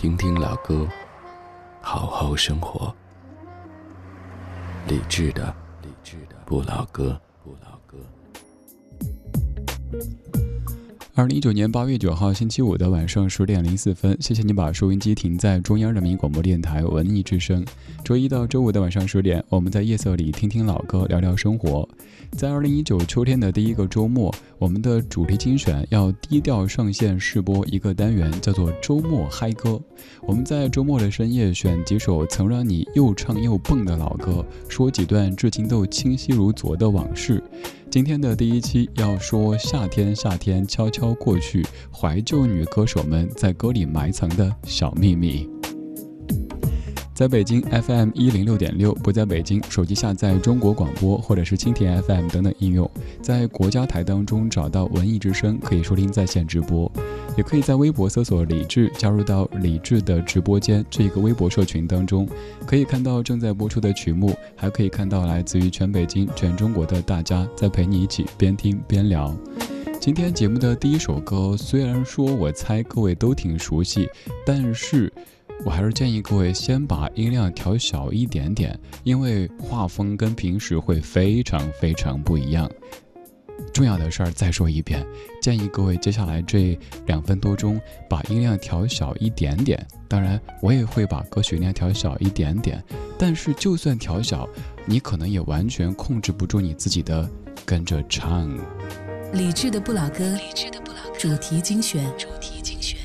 听听老歌，好好生活。理智的，理智的不老歌，不老歌。二零一九年八月九号星期五的晚上十点零四分，谢谢你把收音机停在中央人民广播电台文艺之声。周一到周五的晚上十点，我们在夜色里听听老歌，聊聊生活。在二零一九秋天的第一个周末，我们的主题精选要低调上线试播一个单元，叫做周末嗨歌。我们在周末的深夜选几首曾让你又唱又蹦的老歌，说几段至今都清晰如昨的往事。今天的第一期要说夏天，夏天悄悄过去，怀旧女歌手们在歌里埋藏的小秘密。在北京 FM 一零六点六，不在北京，手机下载中国广播或者是蜻蜓 FM 等等应用，在国家台当中找到文艺之声，可以收听在线直播，也可以在微博搜索李志，加入到李志的直播间这个微博社群当中，可以看到正在播出的曲目，还可以看到来自于全北京、全中国的大家在陪你一起边听边聊。今天节目的第一首歌，虽然说我猜各位都挺熟悉，但是。我还是建议各位先把音量调小一点点，因为画风跟平时会非常非常不一样。重要的事儿再说一遍，建议各位接下来这两分多钟把音量调小一点点。当然，我也会把歌曲量调小一点点，但是就算调小，你可能也完全控制不住你自己的跟着唱。理智的不老歌，理智的不老歌，主题精选主题精选。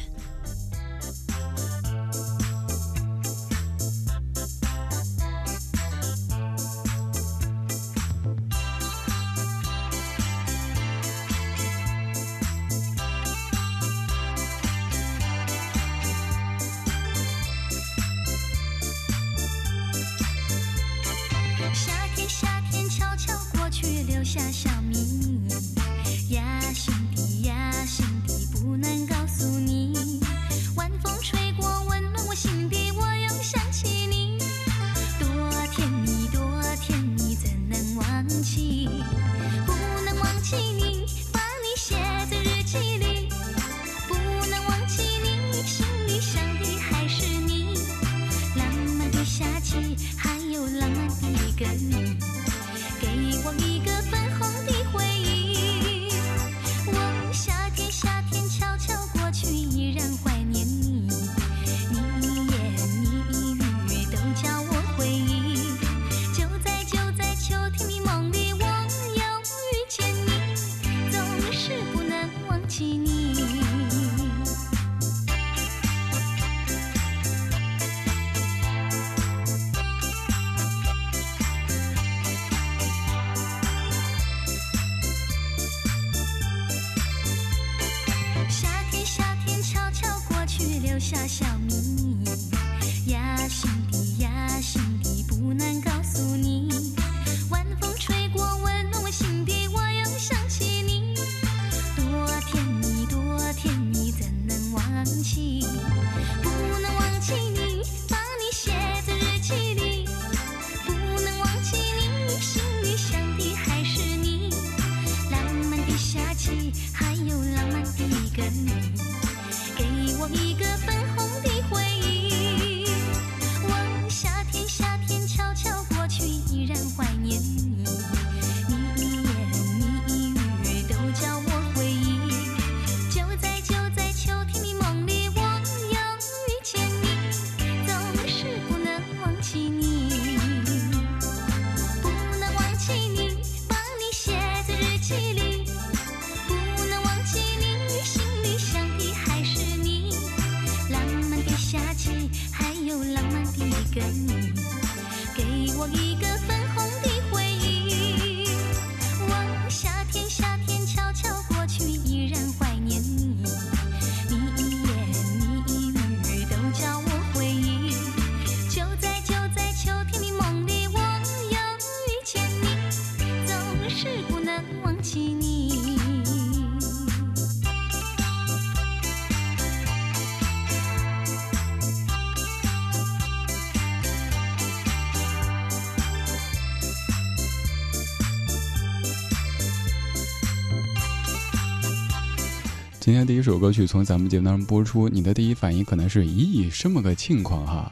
今天第一首歌曲从咱们节目当中播出，你的第一反应可能是咦，这么个情况哈？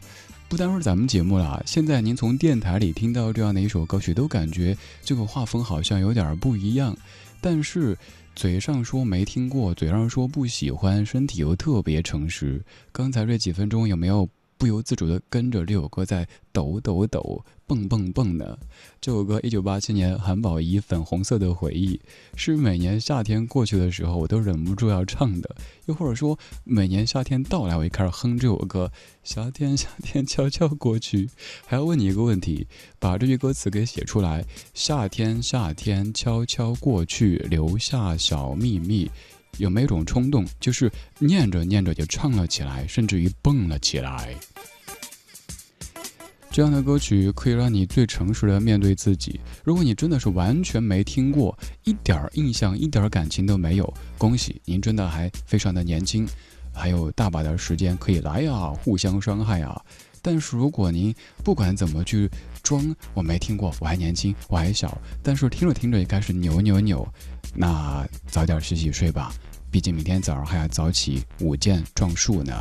不单是咱们节目了，现在您从电台里听到这样的一首歌曲，都感觉这个画风好像有点不一样。但是嘴上说没听过，嘴上说不喜欢，身体又特别诚实。刚才这几分钟有没有？不由自主地跟着这首歌在抖抖抖、蹦蹦蹦的。这首歌一九八七年韩宝仪《粉红色的回忆》，是每年夏天过去的时候我都忍不住要唱的。又或者说，每年夏天到来，我一开始哼这首歌：夏天，夏天悄悄过去。还要问你一个问题，把这句歌词给写出来：夏天，夏天悄悄过去，留下小秘密。有没有一种冲动，就是念着念着就唱了起来，甚至于蹦了起来？这样的歌曲可以让你最诚实的面对自己。如果你真的是完全没听过，一点儿印象、一点儿感情都没有，恭喜您，真的还非常的年轻，还有大把的时间可以来呀，互相伤害啊。但是如果您不管怎么去装，我没听过，我还年轻，我还小，但是听着听着也开始扭扭扭。那早点洗洗睡吧，毕竟明天早上还要早起舞剑撞树呢。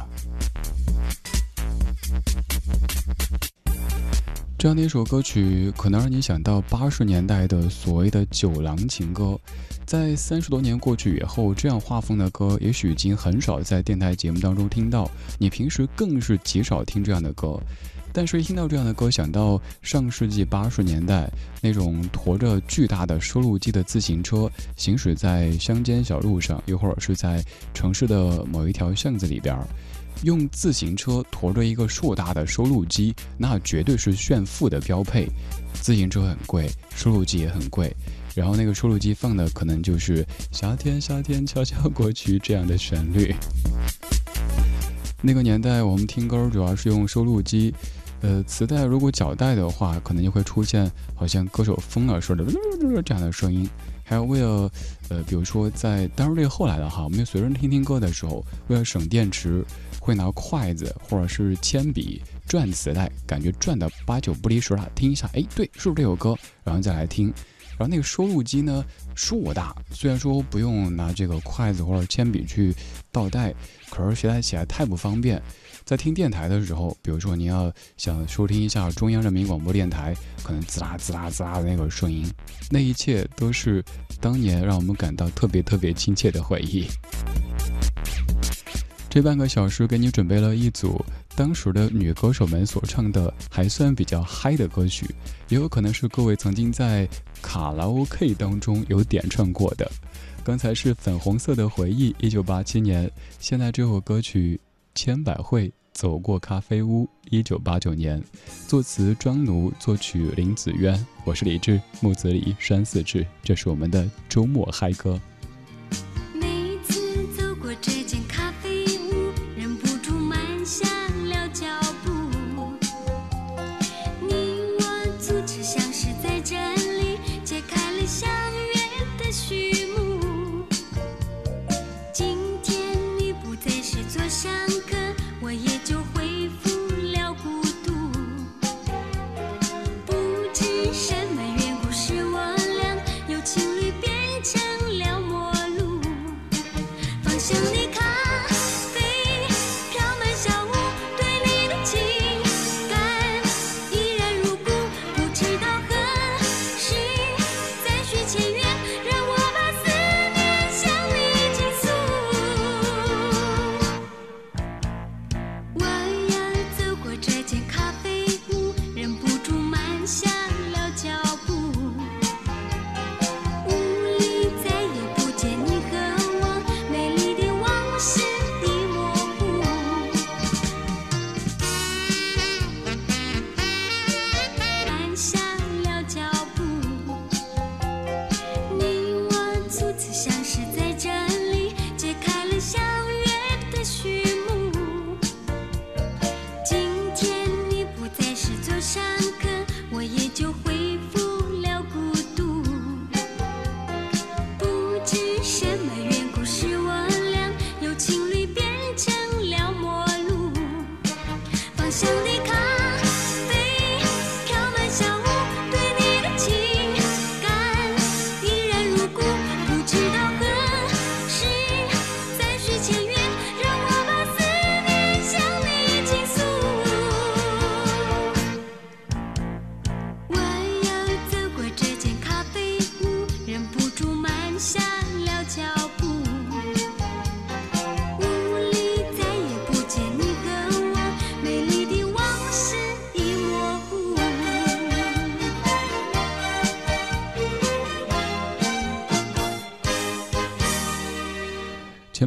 这样的一首歌曲，可能让你想到八十年代的所谓的酒廊情歌。在三十多年过去以后，这样画风的歌，也许已经很少在电台节目当中听到。你平时更是极少听这样的歌。但是，一听到这样的歌，想到上世纪八十年代那种驮着巨大的收录机的自行车行驶在乡间小路上，又或者是在城市的某一条巷子里边，用自行车驮着一个硕大的收录机，那绝对是炫富的标配。自行车很贵，收录机也很贵，然后那个收录机放的可能就是“夏天，夏天悄悄过去”这样的旋律。那个年代，我们听歌主要是用收录机。呃，磁带如果脚带的话，可能就会出现好像歌手疯了似的这样的声音。还有为了，呃，比如说在，当然这个后来的哈，我们随身听听歌的时候，为了省电池，会拿筷子或者是铅笔转磁带，感觉转的八九不离十了，听一下，哎，对，是不是这首歌？然后再来听。然后那个收录机呢，硕大，虽然说不用拿这个筷子或者铅笔去倒带，可是携带起来太不方便。在听电台的时候，比如说你要想收听一下中央人民广播电台，可能滋啦滋啦滋啦的那个声音，那一切都是当年让我们感到特别特别亲切的回忆。这半个小时给你准备了一组当时的女歌手们所唱的还算比较嗨的歌曲，也有可能是各位曾经在卡拉 OK 当中有点唱过的。刚才是粉红色的回忆，一九八七年，现在这首歌曲。千百惠走过咖啡屋，一九八九年，作词庄奴，作曲林子渊。我是李志，木子李，山寺志，这是我们的周末嗨歌。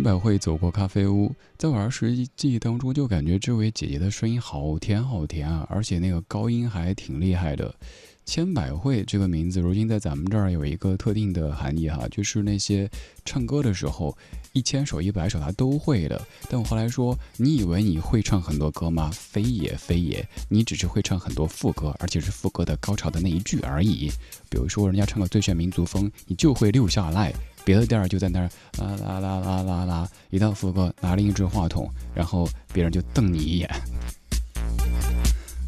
百惠走过咖啡屋，在我儿时记忆当中，就感觉这位姐姐的声音好甜好甜啊，而且那个高音还挺厉害的。千百惠这个名字，如今在咱们这儿有一个特定的含义哈，就是那些唱歌的时候，一千首一百首他都会的。但我后来说，你以为你会唱很多歌吗？非也非也，你只是会唱很多副歌，而且是副歌的高潮的那一句而已。比如说，人家唱个最炫民族风，你就会溜下来。别的店儿就在那儿啦啦啦啦啦啦，一到副歌拿另一支话筒，然后别人就瞪你一眼。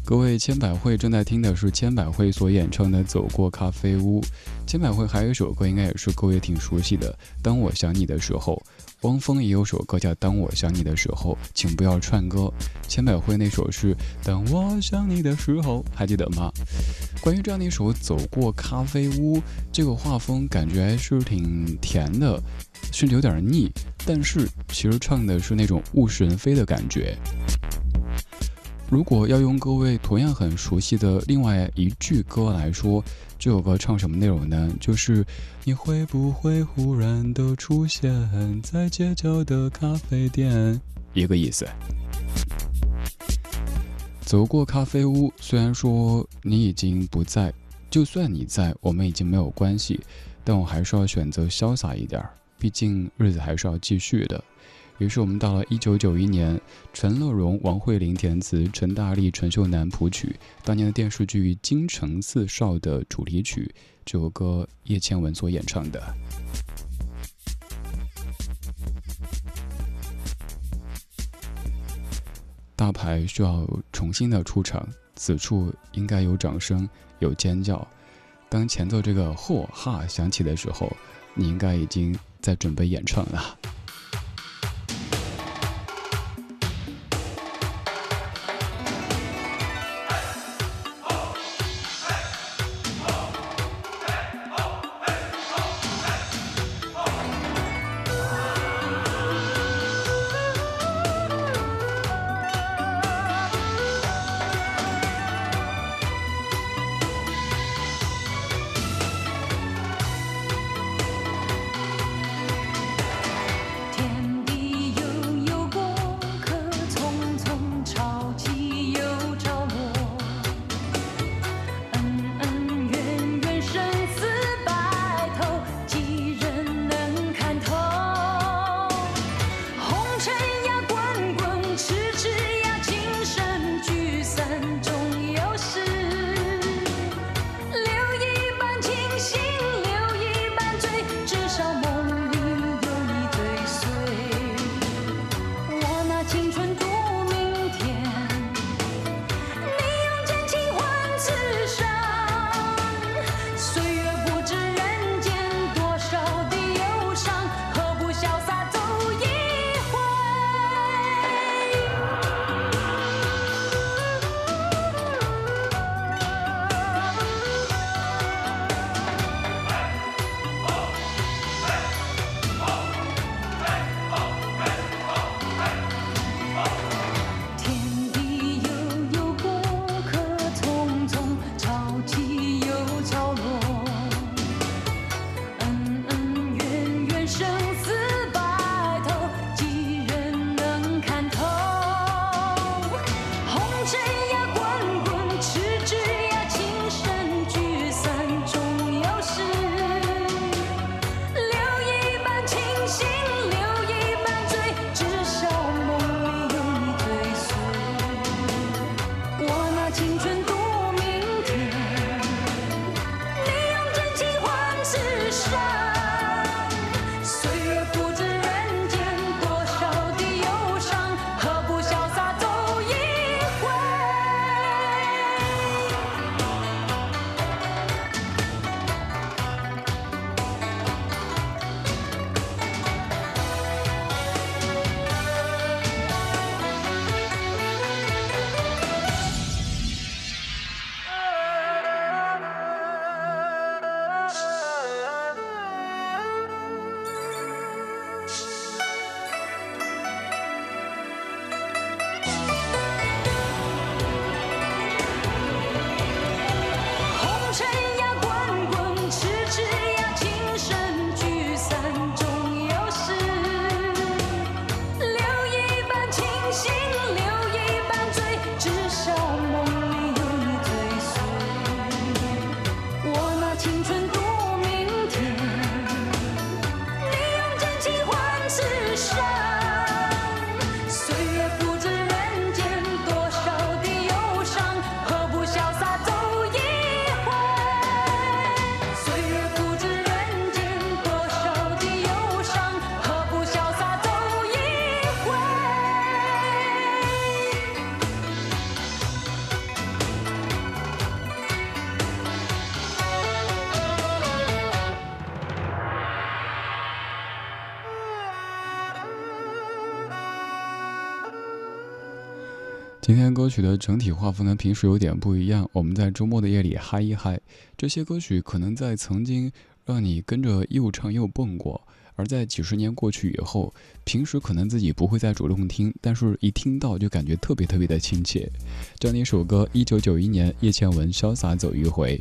各位，千百惠正在听的是千百惠所演唱的《走过咖啡屋》。千百惠还有一首歌，应该也是各位挺熟悉的，《当我想你的时候》。汪峰也有首歌叫《当我想你的时候》，请不要串歌。千百惠那首是《当我想你的时候》，还记得吗？关于这样的一首《走过咖啡屋》，这个画风感觉还是挺甜的，甚至有点腻，但是其实唱的是那种物是人非的感觉。如果要用各位同样很熟悉的另外一句歌来说，这首歌唱什么内容呢？就是你会不会忽然的出现在街角的咖啡店？一个意思。走过咖啡屋，虽然说你已经不在，就算你在，我们已经没有关系，但我还是要选择潇洒一点，毕竟日子还是要继续的。于是我们到了一九九一年，陈乐融、王慧玲填词，陈大力、陈秀楠谱曲，当年的电视剧《京城四少》的主题曲，这首歌叶倩文所演唱的。大牌需要重新的出场，此处应该有掌声，有尖叫。当前奏这个嚯哈响起的时候，你应该已经在准备演唱了。曲的整体画风跟平时有点不一样，我们在周末的夜里嗨一嗨。这些歌曲可能在曾经让你跟着又唱又蹦过。而在几十年过去以后，平时可能自己不会再主动听，但是一听到就感觉特别特别的亲切。这样一首歌，一九九一年，叶倩文《潇洒走一回》，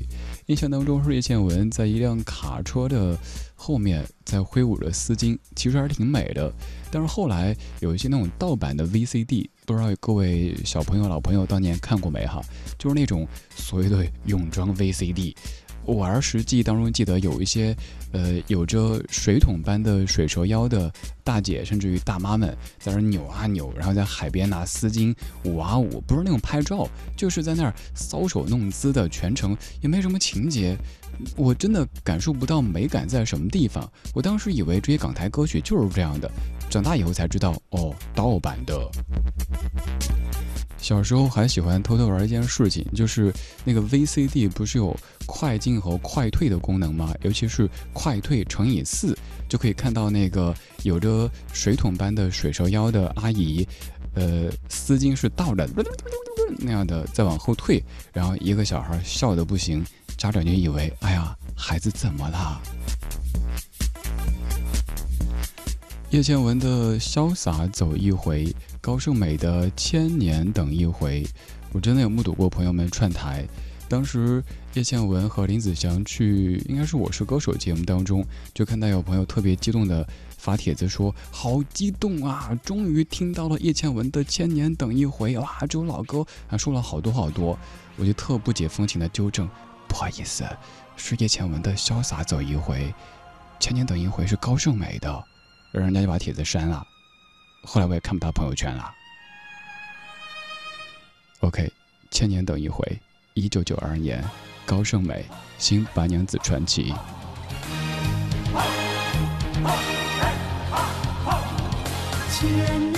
印象当中是叶倩文在一辆卡车的后面在挥舞着丝巾，其实还是挺美的。但是后来有一些那种盗版的 VCD，不知道各位小朋友、老朋友当年看过没哈？就是那种所谓的泳装 VCD。我儿时记忆当中记得有一些，呃，有着水桶般的水蛇腰的大姐，甚至于大妈们在那扭啊扭，然后在海边拿丝巾舞啊舞，不是那种拍照，就是在那儿搔首弄姿的，全程也没什么情节，我真的感受不到美感在什么地方。我当时以为这些港台歌曲就是这样的，长大以后才知道，哦，盗版的。小时候还喜欢偷偷玩一件事情，就是那个 VCD 不是有快进和快退的功能吗？尤其是快退乘以四，就可以看到那个有着水桶般的水蛇腰的阿姨，呃，丝巾是倒着那样的再往后退，然后一个小孩笑得不行，家长就以为，哎呀，孩子怎么了？叶倩文的潇洒走一回。高胜美的《千年等一回》，我真的有目睹过朋友们串台。当时叶倩文和林子祥去，应该是《我是歌手》节目当中，就看到有朋友特别激动的发帖子说：“好激动啊，终于听到了叶倩文的《千年等一回》哇！这首老歌还说了好多好多。”我就特不解风情的纠正：“不好意思，是叶倩文的《潇洒走一回》，《千年等一回》是高胜美的。”然人家就把帖子删了。后来我也看不到朋友圈了。OK，千年等一回，一九九二年，高胜美《新白娘子传奇》。千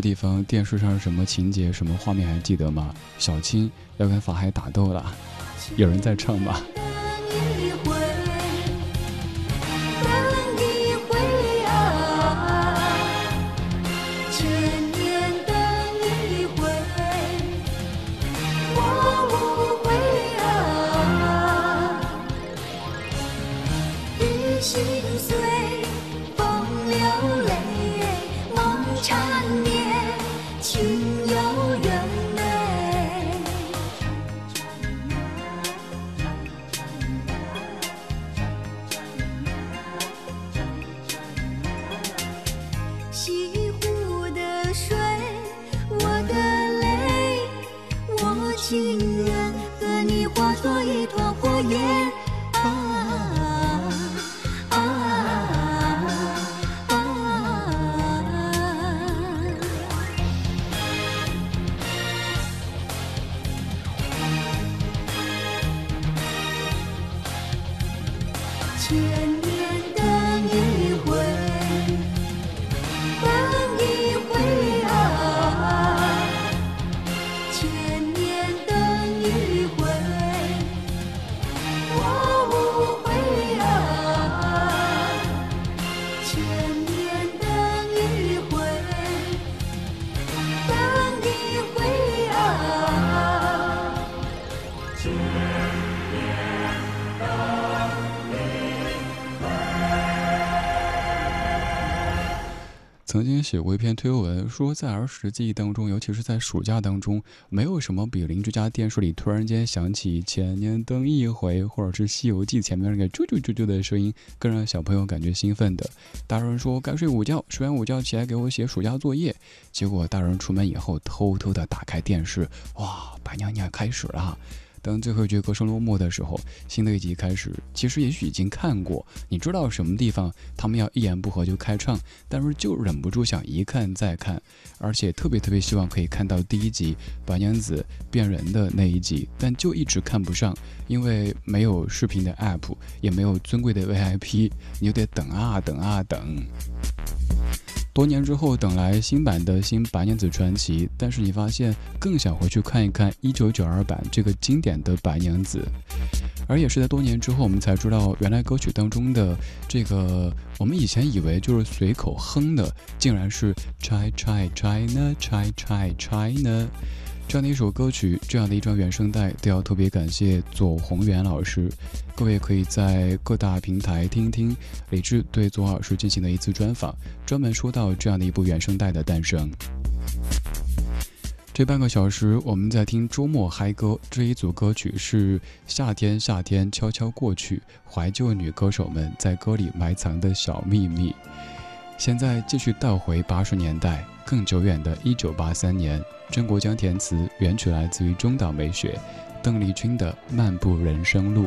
地方，电视上什么情节、什么画面还记得吗？小青要跟法海打斗了，有人在唱吗？写过一篇推文，说在儿时记忆当中，尤其是在暑假当中，没有什么比邻居家电视里突然间响起“千年等一回”或者是《西游记》前面那个“啾啾啾啾”的声音，更让小朋友感觉兴奋的。大人说该睡午觉，睡完午觉起来给我写暑假作业，结果大人出门以后偷偷的打开电视，哇，白娘娘开始了。当最后一句歌声落幕的时候，新的一集开始。其实也许已经看过，你知道什么地方他们要一言不合就开唱，但是就忍不住想一看再看，而且特别特别希望可以看到第一集白娘子变人的那一集，但就一直看不上，因为没有视频的 app，也没有尊贵的 VIP，你就得等啊等啊等。多年之后，等来新版的新白娘子传奇，但是你发现更想回去看一看1992版这个经典的白娘子，而也是在多年之后，我们才知道原来歌曲当中的这个，我们以前以为就是随口哼的，竟然是 China China China China。这样的一首歌曲，这样的一张原声带，都要特别感谢左宏元老师。各位可以在各大平台听听李志对左老师进行的一次专访，专门说到这样的一部原声带的诞生。这半个小时，我们在听周末嗨歌。这一组歌曲是《夏天夏天悄悄过去》，怀旧女歌手们在歌里埋藏的小秘密。现在继续倒回八十年代，更久远的一九八三年。郑国江填词，原曲来自于中岛美雪，邓丽君的《漫步人生路》。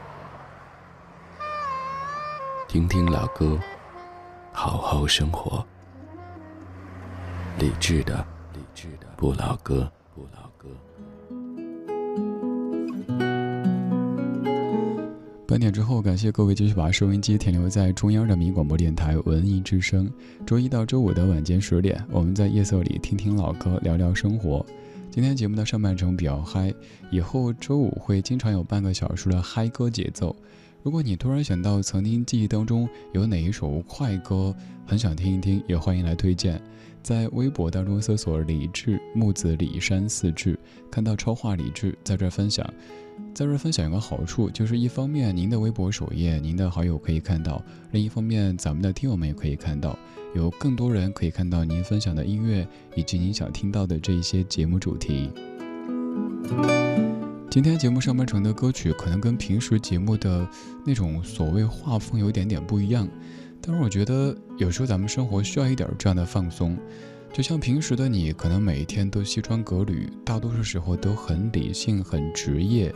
听听老歌，好好生活。理智的，理智的不老歌，不老歌。半点之后，感谢各位继续把收音机停留在中央人民广播电台文艺之声。周一到周五的晚间十点，我们在夜色里听听老歌，聊聊生活。今天节目的上半程比较嗨，以后周五会经常有半个小时的嗨歌节奏。如果你突然想到曾经记忆当中有哪一首快歌，很想听一听，也欢迎来推荐。在微博当中搜索“李志木子李山四志”，看到超话李志在这分享。在这分享有个好处，就是一方面您的微博首页，您的好友可以看到；另一方面，咱们的听友们也可以看到，有更多人可以看到您分享的音乐以及您想听到的这一些节目主题。今天节目上半程的歌曲可能跟平时节目的那种所谓画风有一点点不一样，但是我觉得有时候咱们生活需要一点这样的放松。就像平时的你，可能每一天都西装革履，大多数时候都很理性、很职业，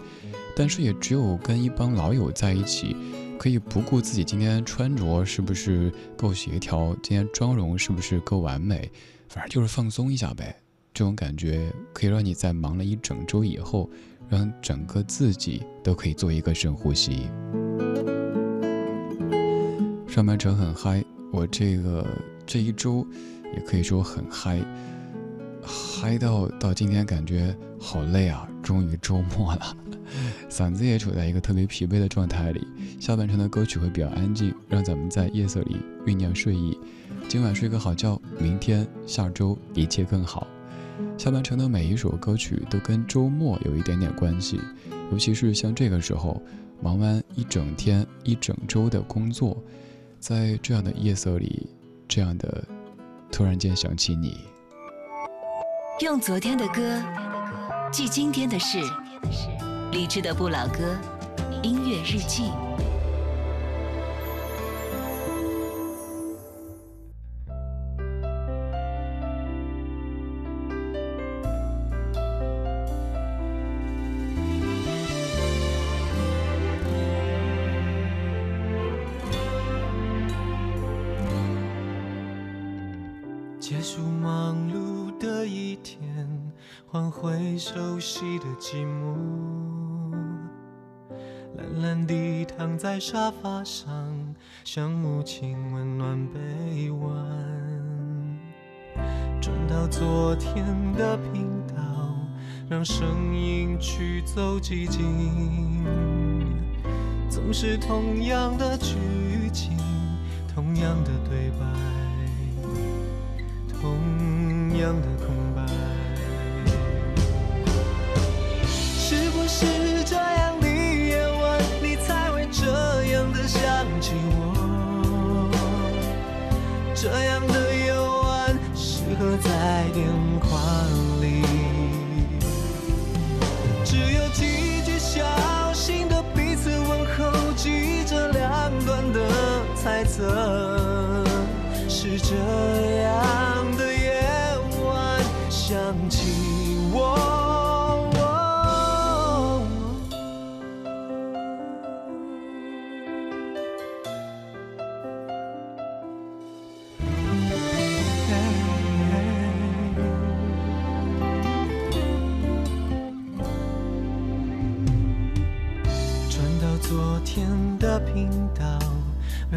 但是也只有跟一帮老友在一起，可以不顾自己今天穿着是不是够协调，今天妆容是不是够完美，反正就是放松一下呗。这种感觉可以让你在忙了一整周以后。让整个自己都可以做一个深呼吸。上半程很嗨，我这个这一周也可以说很嗨，嗨到到今天感觉好累啊，终于周末了，嗓子也处在一个特别疲惫的状态里。下半程的歌曲会比较安静，让咱们在夜色里酝酿睡意。今晚睡个好觉，明天、下周一切更好。下半程的每一首歌曲都跟周末有一点点关系，尤其是像这个时候，忙完一整天、一整周的工作，在这样的夜色里，这样的突然间想起你，用昨天的歌记今天的事，理智的不老歌，音乐日记。寂的寂寞，懒懒地躺在沙发上，像母亲温暖臂弯。转到昨天的频道，让声音驱走寂静。总是同样的剧情，同样的对白，同样的空在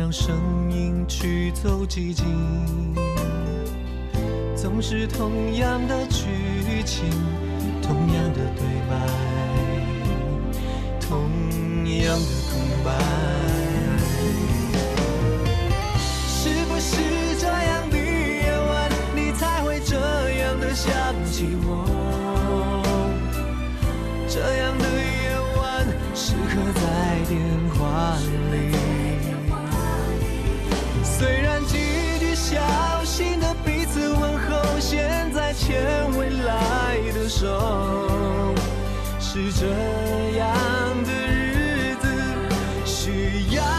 让声音驱走寂静，总是同样的剧情，同样的对白，同样的空白。是不是这样的夜晚，你才会这样的想起我？这样需要。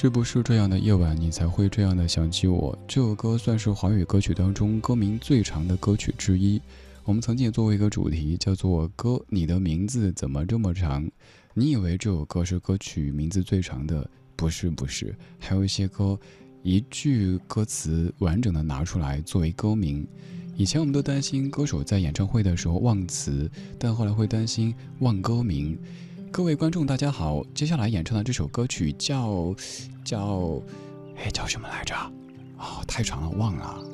是不是这样的夜晚，你才会这样的想起我？这首歌算是华语歌曲当中歌名最长的歌曲之一。我们曾经也做过一个主题，叫做“歌，你的名字怎么这么长？”你以为这首歌是歌曲名字最长的？不是，不是，还有一些歌，一句歌词完整的拿出来作为歌名，以前我们都担心歌手在演唱会的时候忘词，但后来会担心忘歌名。各位观众，大家好，接下来演唱的这首歌曲叫叫，哎，叫什么来着？哦，太长了，忘了。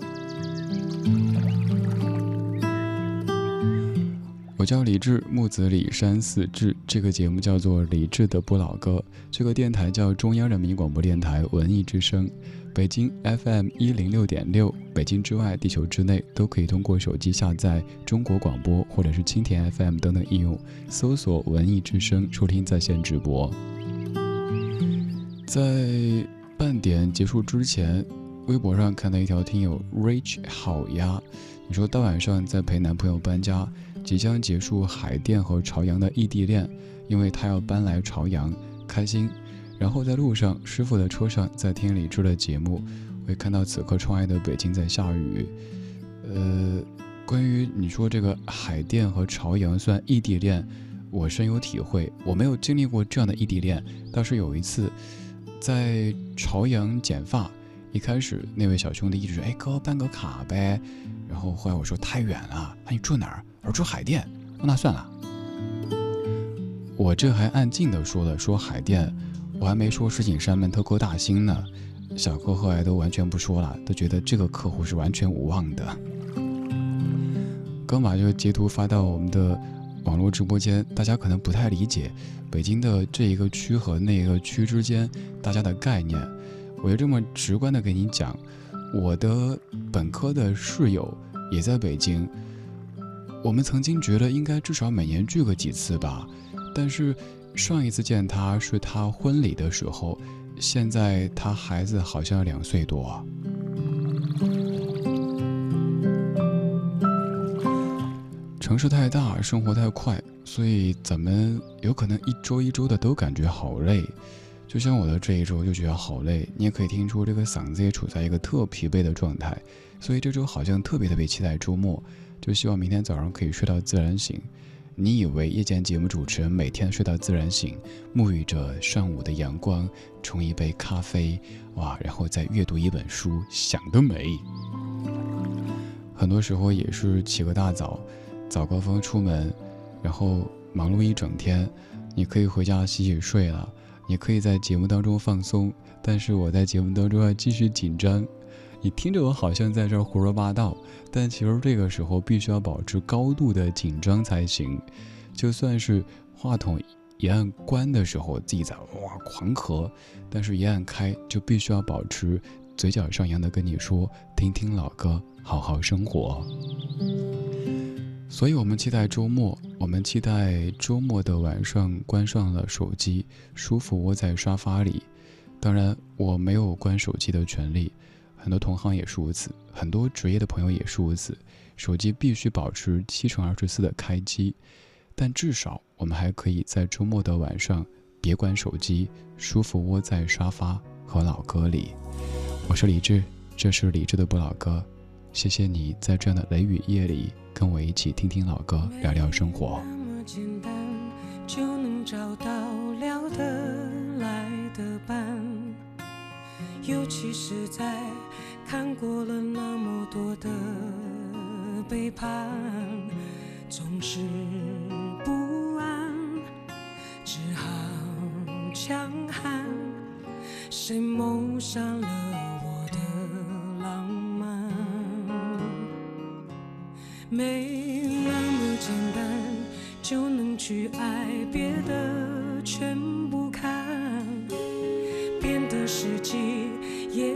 我叫李志，木子李山寺志。这个节目叫做李志的不老歌。这个电台叫中央人民广播电台文艺之声，北京 FM 一零六点六。北京之外，地球之内，都可以通过手机下载中国广播或者是蜻蜓 FM 等等应用，搜索文艺之声收听在线直播。在半点结束之前，微博上看到一条听友 Rich 好呀，你说大晚上在陪男朋友搬家。即将结束海淀和朝阳的异地恋，因为他要搬来朝阳，开心。然后在路上，师傅的车上在听李志的节目，会看到此刻窗外的北京在下雨。呃，关于你说这个海淀和朝阳算异地恋，我深有体会。我没有经历过这样的异地恋，倒是有一次在朝阳剪发，一开始那位小兄弟一直说：“哎哥，办个卡呗。”然后后来我说：“太远了，那你住哪儿？”而住海淀，那算了。我这还暗劲的说了说海淀，我还没说石景山门头沟大兴呢。小哥后来都完全不说了，都觉得这个客户是完全无望的。刚把这个截图发到我们的网络直播间，大家可能不太理解北京的这一个区和那一个区之间大家的概念。我就这么直观的给你讲，我的本科的室友也在北京。我们曾经觉得应该至少每年聚个几次吧，但是上一次见他是他婚礼的时候，现在他孩子好像两岁多。城市太大，生活太快，所以咱们有可能一周一周的都感觉好累。就像我的这一周就觉得好累，你也可以听出这个嗓子也处在一个特疲惫的状态，所以这周好像特别特别期待周末。就希望明天早上可以睡到自然醒。你以为夜间节目主持人每天睡到自然醒，沐浴着上午的阳光，冲一杯咖啡，哇，然后再阅读一本书，想得美。很多时候也是起个大早，早高峰出门，然后忙碌一整天。你可以回家洗洗睡了，你可以在节目当中放松，但是我在节目当中要继续紧张。你听着我好像在这胡说八道，但其实这个时候必须要保持高度的紧张才行。就算是话筒一按关的时候，自己在哇狂咳，但是一按开就必须要保持嘴角上扬的跟你说：听听老歌，好好生活。所以我们期待周末，我们期待周末的晚上关上了手机，舒服窝在沙发里。当然，我没有关手机的权利。很多同行也是如此，很多职业的朋友也是如此。手机必须保持七乘二十四的开机，但至少我们还可以在周末的晚上别关手机，舒服窝在沙发和老歌里。我是李志，这是李志的不老歌。谢谢你在这样的雷雨夜里跟我一起听听老歌，聊聊生活。尤其是在看过了那么多的背叛，总是不安，只好强悍。谁谋杀了我的浪漫？没那么简单就能去爱，别的全不看。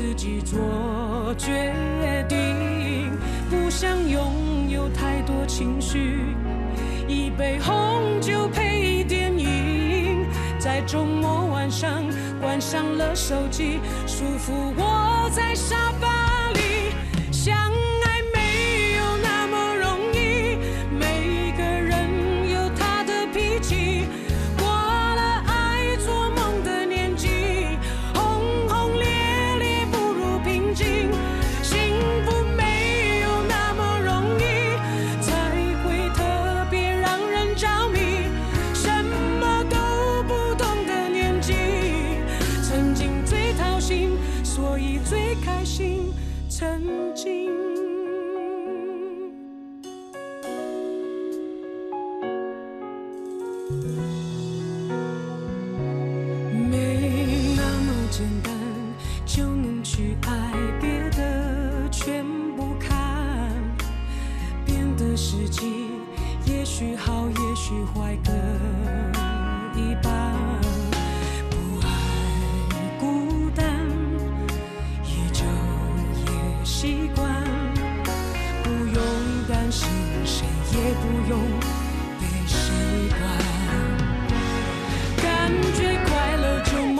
自己做决定，不想拥有太多情绪。一杯红酒配电影，在周末晚上关上了手机，舒服窝在沙发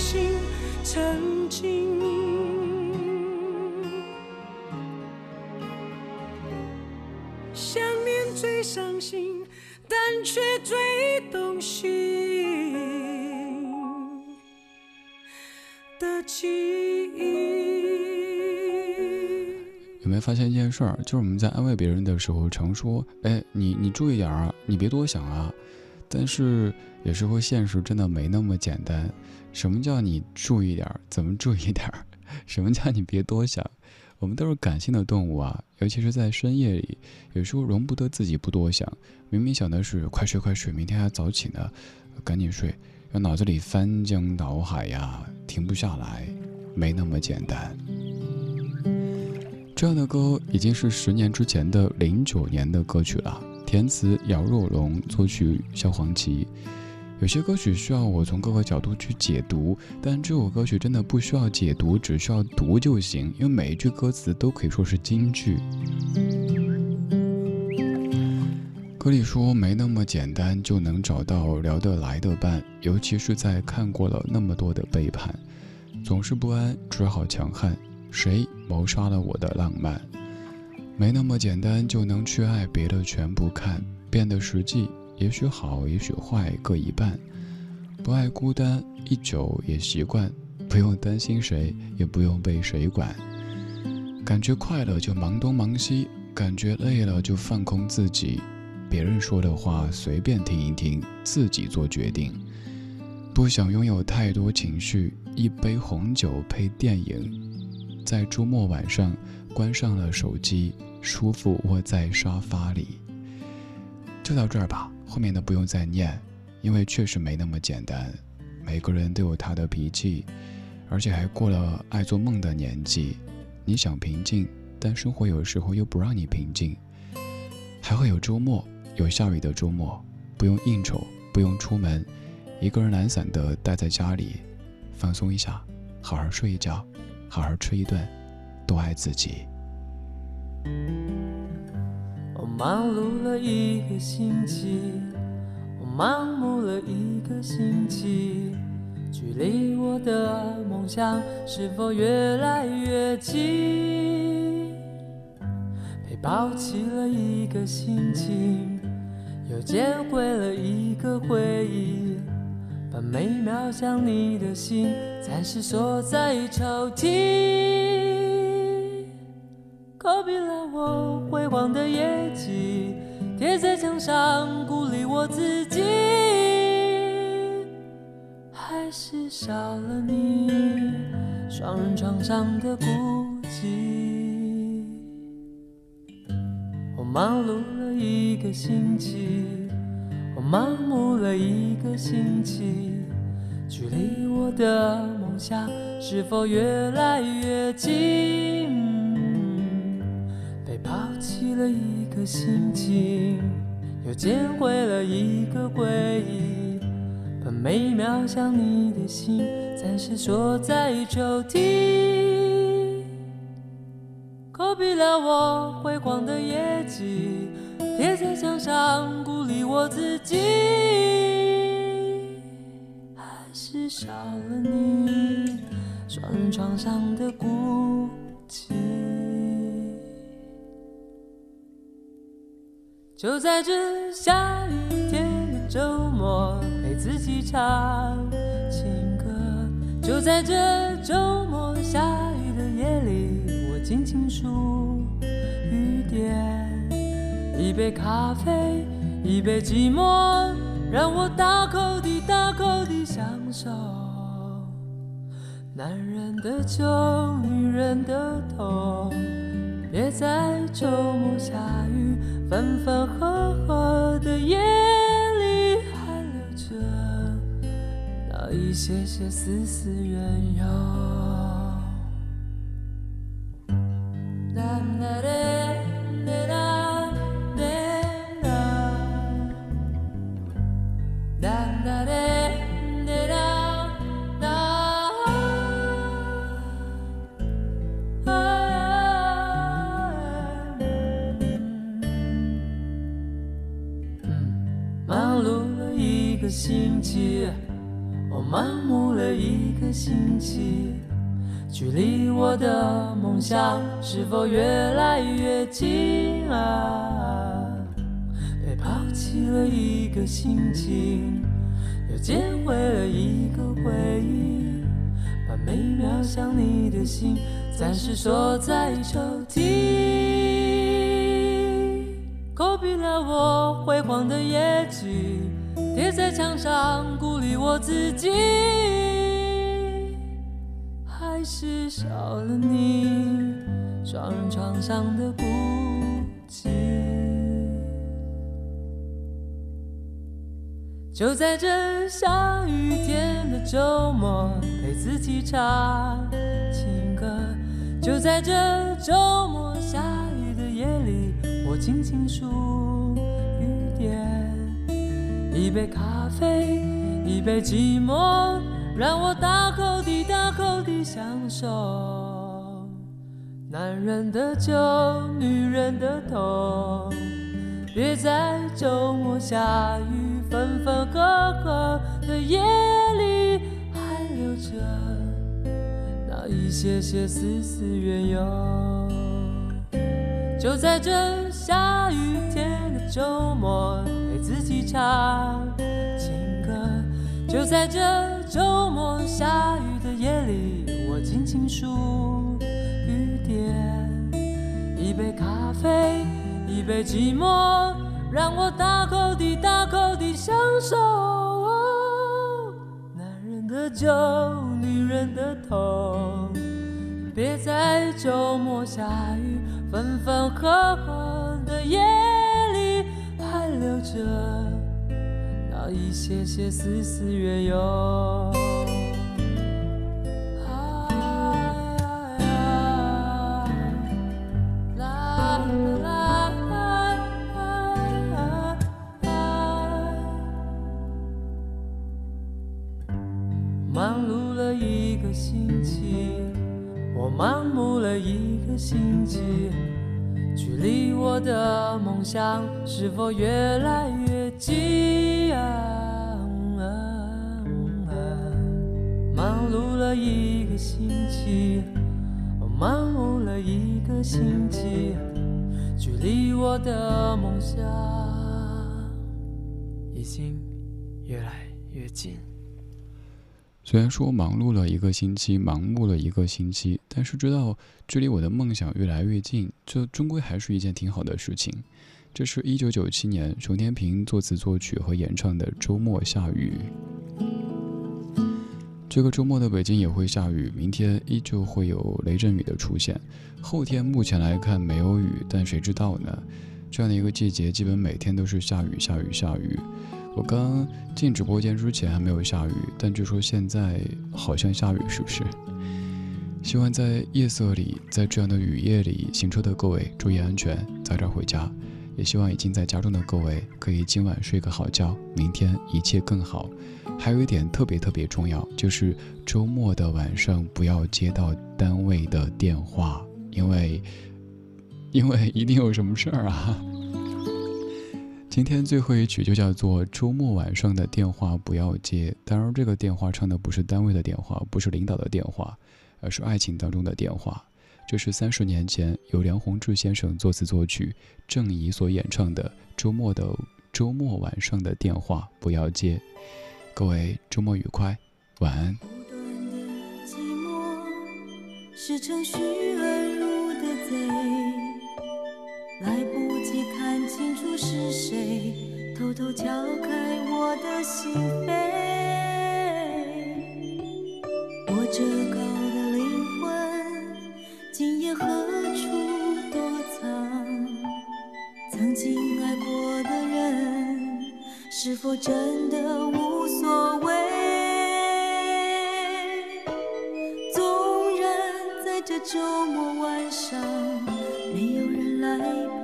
心。曾经。想念最伤心，但却最动心的记忆。有没有发现一件事儿？就是我们在安慰别人的时候，常说：“哎，你你注意点儿啊，你别多想啊。”但是有时候现实真的没那么简单。什么叫你注意点儿？怎么注意点儿？什么叫你别多想？我们都是感性的动物啊，尤其是在深夜里，有时候容不得自己不多想。明明想的是快睡快睡，明天还早起呢，赶紧睡，让脑子里翻江倒海呀，停不下来，没那么简单。这样的歌已经是十年之前的零九年的歌曲了，填词姚若龙，作曲萧煌奇。有些歌曲需要我从各个角度去解读，但这首歌曲真的不需要解读，只需要读就行，因为每一句歌词都可以说是金句。歌里说没那么简单就能找到聊得来的伴，尤其是在看过了那么多的背叛，总是不安，只好强悍。谁谋杀了我的浪漫？没那么简单就能去爱，别的全不看，变得实际。也许好，也许坏，各一半。不爱孤单，一久也习惯，不用担心谁，也不用被谁管。感觉快乐就忙东忙西，感觉累了就放空自己。别人说的话随便听一听，自己做决定。不想拥有太多情绪，一杯红酒配电影。在周末晚上，关上了手机，舒服窝在沙发里。就到这儿吧。后面的不用再念，因为确实没那么简单。每个人都有他的脾气，而且还过了爱做梦的年纪。你想平静，但生活有时候又不让你平静。还会有周末，有下雨的周末，不用应酬，不用出门，一个人懒散的待在家里，放松一下，好好睡一觉，好好吃一顿，多爱自己。我忙碌了一个星期，我盲目了一个星期，距离我的梦想是否越来越近？被抛弃了一个心情，又捡回了一个回忆，把每秒想你的心暂时锁在抽屉。隔壁了我辉煌的业绩，贴在墙上鼓励我自己，还是少了你双人床上的孤寂。我忙碌了一个星期，我盲目了一个星期，距离我的梦想是否越来越近？被抛弃了一个心情，又捡回了一个回忆，把每秒想你的心暂时锁在抽屉。勾闭了我辉煌的业绩，贴在墙上鼓励我自己，还是少了你双人床上的孤寂。就在这下雨天的周末，陪自己唱情歌。就在这周末下雨的夜里，我静静数雨点。一杯咖啡，一杯寂寞，让我大口地、大口地享受。男人的酒，女人的痛。别在周末下雨、分分合合的夜里，还留着那一些些丝丝缘由。星期，我盲目了一个星期，距离我的梦想是否越来越近啊？被抛弃了一个心情，又捡回了一个回忆，把每秒想你的心暂时锁在抽屉。勾闭了我辉煌的业绩，贴在墙上鼓励我自己，还是少了你双人床上的孤寂。就在这下雨天的周末，陪自己唱情歌。就在这周末下雨的夜里，我轻轻数。一杯咖啡，一杯寂寞，让我大口地、大口地享受。男人的酒，女人的痛，别在周末下雨、分分合合的夜里，还留着那一些些丝丝缘由。就在这下雨天的周末，自己唱情歌。就在这周末下雨的夜里，我静静数雨点。一杯咖啡，一杯寂寞，让我大口地、大口地享受。男人的酒，女人的痛，别在周末下雨、分分合合着那一些些丝丝缘由。梦想是否越来越近啊？忙碌了一个星期，我忙碌了一个星期，距离我的梦想已经越来越近。虽然说忙碌了一个星期，盲目了一个星期，但是知道距离我的梦想越来越近，这终归还是一件挺好的事情。这是一九九七年熊天平作词作曲和演唱的《周末下雨》。这个周末的北京也会下雨，明天依旧会有雷阵雨的出现。后天目前来看没有雨，但谁知道呢？这样的一个季节，基本每天都是下雨、下雨、下雨。我刚进直播间之前还没有下雨，但据说现在好像下雨，是不是？希望在夜色里，在这样的雨夜里行车的各位注意安全，早点回家。也希望已经在家中的各位可以今晚睡个好觉，明天一切更好。还有一点特别特别重要，就是周末的晚上不要接到单位的电话，因为因为一定有什么事儿啊。今天最后一曲就叫做《周末晚上的电话不要接》，当然这个电话唱的不是单位的电话，不是领导的电话。而是爱情当中的电话，这是三十年前由梁鸿志先生作词作曲，郑怡所演唱的《周末的周末晚上的电话不要接》。各位周末愉快，晚安。是程序而入的贼，来不及看清楚是谁，偷偷敲开我的心扉。我这高的灵魂，今夜。何处躲藏？曾经爱过的人，是否真的无所谓？纵然在这周末晚上没有人来陪，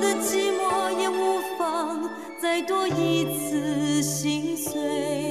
的寂寞也无妨再多一次心碎。